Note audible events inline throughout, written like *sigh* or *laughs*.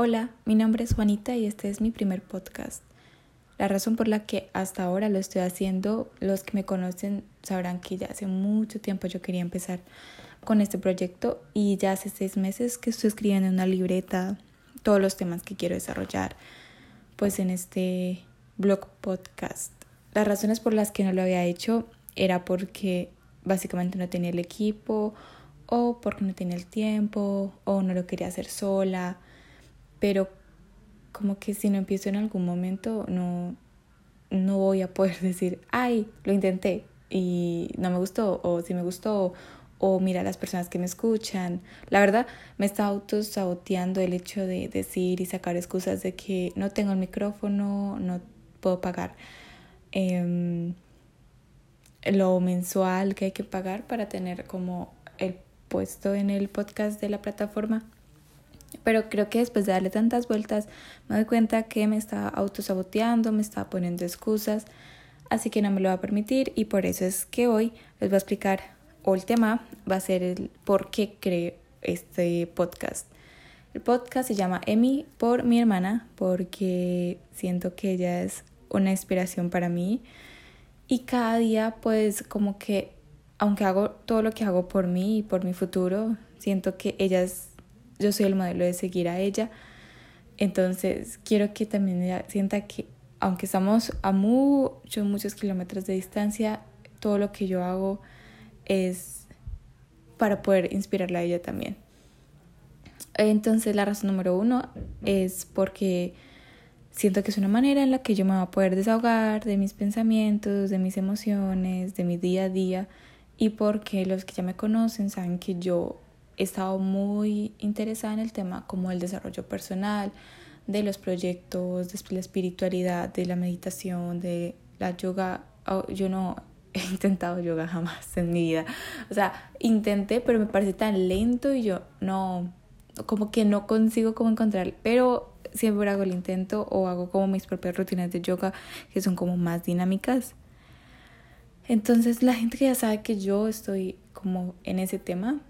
Hola, mi nombre es Juanita y este es mi primer podcast. La razón por la que hasta ahora lo estoy haciendo, los que me conocen sabrán que ya hace mucho tiempo yo quería empezar con este proyecto y ya hace seis meses que estoy escribiendo en una libreta todos los temas que quiero desarrollar pues en este blog podcast. Las razones por las que no lo había hecho era porque básicamente no tenía el equipo o porque no tenía el tiempo o no lo quería hacer sola pero como que si no empiezo en algún momento no, no voy a poder *laughs* decir, ay, lo intenté y no me gustó, o si me gustó, o mira las personas que me escuchan. La verdad, me está autosaboteando el hecho de decir y sacar excusas de que no tengo el micrófono, no puedo pagar em, lo mensual que hay que pagar para tener como el puesto en el podcast de la plataforma. Pero creo que después de darle tantas vueltas me doy cuenta que me está autosaboteando, me está poniendo excusas, así que no me lo va a permitir y por eso es que hoy les voy a explicar, o el tema va a ser el por qué creo este podcast. El podcast se llama Emi por mi hermana porque siento que ella es una inspiración para mí y cada día pues como que aunque hago todo lo que hago por mí y por mi futuro, siento que ella es yo soy el modelo de seguir a ella. Entonces quiero que también ella sienta que aunque estamos a muchos, muchos kilómetros de distancia, todo lo que yo hago es para poder inspirarla a ella también. Entonces la razón número uno es porque siento que es una manera en la que yo me voy a poder desahogar de mis pensamientos, de mis emociones, de mi día a día y porque los que ya me conocen saben que yo he estado muy interesada en el tema como el desarrollo personal, de los proyectos, de la espiritualidad, de la meditación, de la yoga. Oh, yo no *laughs* he intentado yoga jamás en mi vida. O sea, intenté, pero me parece tan lento y yo no, como que no consigo como encontrar, pero siempre hago el intento o hago como mis propias rutinas de yoga que son como más dinámicas. Entonces la gente que ya sabe que yo estoy como en ese tema,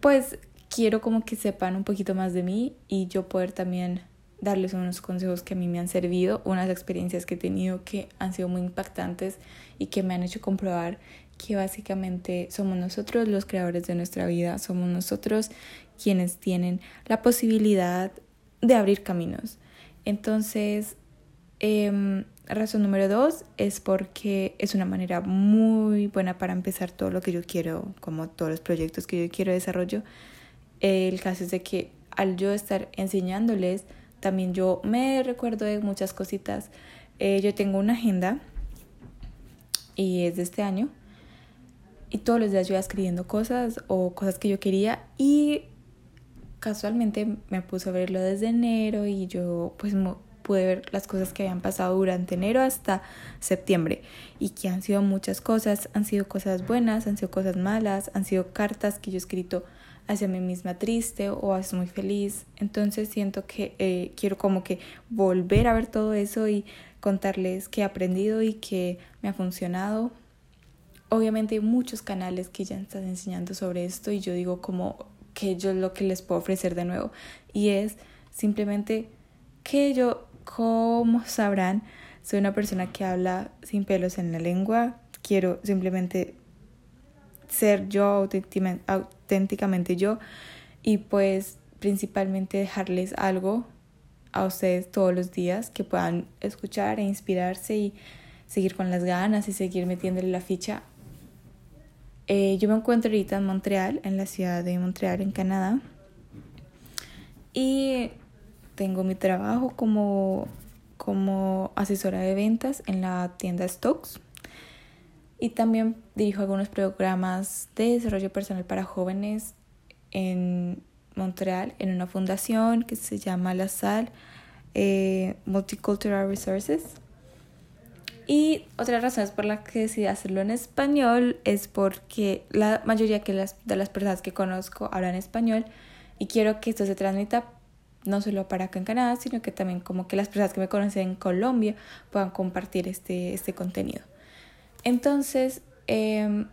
pues quiero como que sepan un poquito más de mí y yo poder también darles unos consejos que a mí me han servido, unas experiencias que he tenido que han sido muy impactantes y que me han hecho comprobar que básicamente somos nosotros los creadores de nuestra vida, somos nosotros quienes tienen la posibilidad de abrir caminos. Entonces, eh, razón número dos es porque es una manera muy buena para empezar todo lo que yo quiero, como todos los proyectos que yo quiero desarrollo. El caso es de que al yo estar enseñándoles, también yo me recuerdo de muchas cositas. Eh, yo tengo una agenda y es de este año y todos los días yo iba escribiendo cosas o cosas que yo quería y casualmente me puse a verlo desde enero y yo pues pude ver las cosas que habían pasado durante enero hasta septiembre y que han sido muchas cosas, han sido cosas buenas, han sido cosas malas, han sido cartas que yo he escrito hacia mí misma triste o hacia muy feliz. Entonces siento que eh, quiero como que volver a ver todo eso y contarles qué he aprendido y qué me ha funcionado. Obviamente hay muchos canales que ya están enseñando sobre esto y yo digo como que yo lo que les puedo ofrecer de nuevo y es simplemente que yo como sabrán, soy una persona que habla sin pelos en la lengua. Quiero simplemente ser yo auténticamente yo y pues principalmente dejarles algo a ustedes todos los días que puedan escuchar e inspirarse y seguir con las ganas y seguir metiéndole la ficha. Eh, yo me encuentro ahorita en Montreal, en la ciudad de Montreal, en Canadá. Y tengo mi trabajo como, como asesora de ventas en la tienda Stocks y también dirijo algunos programas de desarrollo personal para jóvenes en Montreal en una fundación que se llama La Sal eh, Multicultural Resources. Y otra razón por la que decidí hacerlo en español es porque la mayoría que las, de las personas que conozco hablan español y quiero que esto se transmita no solo para acá en Canadá, sino que también como que las personas que me conocen en Colombia puedan compartir este, este contenido. Entonces, em,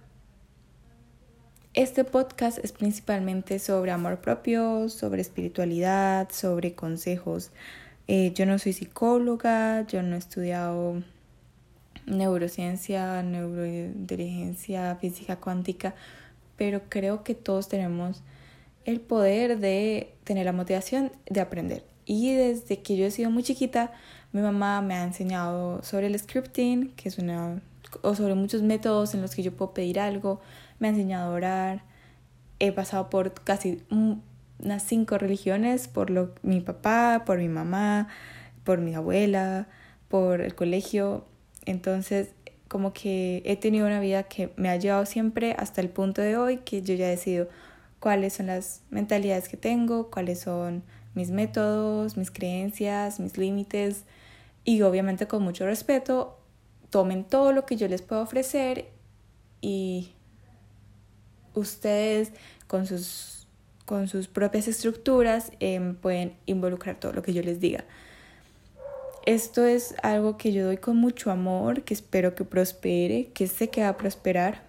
Este podcast es principalmente sobre amor propio, sobre espiritualidad, sobre consejos. Eh, yo no soy psicóloga, yo no he estudiado neurociencia, neurointeligencia, física cuántica, pero creo que todos tenemos el poder de tener la motivación de aprender. Y desde que yo he sido muy chiquita, mi mamá me ha enseñado sobre el scripting, que es una o sobre muchos métodos en los que yo puedo pedir algo, me ha enseñado a orar. He pasado por casi unas cinco religiones, por lo, mi papá, por mi mamá, por mi abuela, por el colegio. Entonces, como que he tenido una vida que me ha llevado siempre hasta el punto de hoy que yo ya he decidido cuáles son las mentalidades que tengo, cuáles son mis métodos, mis creencias, mis límites y obviamente con mucho respeto tomen todo lo que yo les puedo ofrecer y ustedes con sus, con sus propias estructuras em, pueden involucrar todo lo que yo les diga. Esto es algo que yo doy con mucho amor, que espero que prospere, que sé que va a prosperar.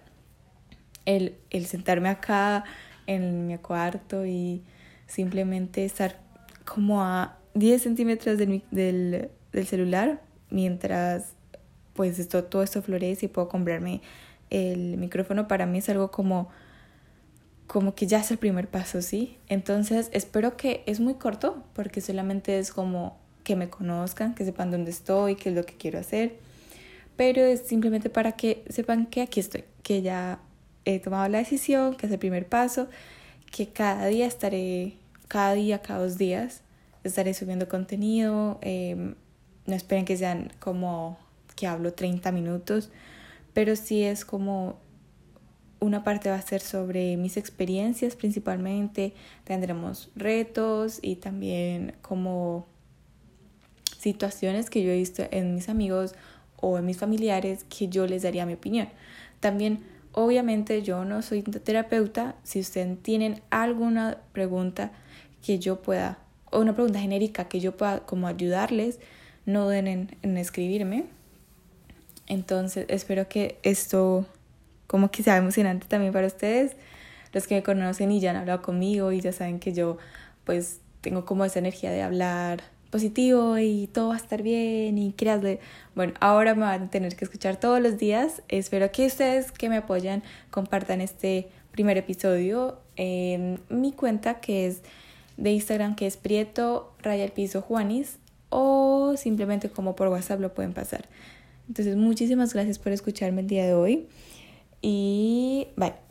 El, el sentarme acá en mi cuarto y simplemente estar como a 10 centímetros del, del, celular mientras pues esto, todo esto florece y puedo comprarme el micrófono para mí es algo como como que ya es el primer paso, ¿sí? Entonces espero que es muy corto porque solamente es como que me conozcan, que sepan dónde estoy, qué es lo que quiero hacer, pero es simplemente para que sepan que aquí estoy, que ya he tomado la decisión, que es el primer paso, que cada día estaré, cada día, cada dos días, estaré subiendo contenido. Em, no esperen que sean como que hablo 30 minutos, pero sí es como una parte va a ser sobre mis experiencias principalmente, tendremos retos y también como situaciones que yo he visto en mis amigos o en mis familiares que yo les daría mi opinión. También Obviamente yo no soy terapeuta. Si ustedes tienen alguna pregunta que yo pueda, o una pregunta genérica que yo pueda como ayudarles, no duden en, escribirme. Entonces espero que esto como que sea emocionante también para ustedes. Los que me conocen y ya han hablado conmigo y ya saben que yo pues tengo como esa energía de hablar y todo va a estar bien y créanle. Bueno, ahora me van a tener que escuchar todos los días. Espero que ustedes que me apoyan compartan este primer episodio en mi cuenta que es de Instagram que es Prieto Raya el Piso Juanis o simplemente como por WhatsApp lo pueden pasar. Entonces muchísimas gracias por escucharme el día de hoy y bye.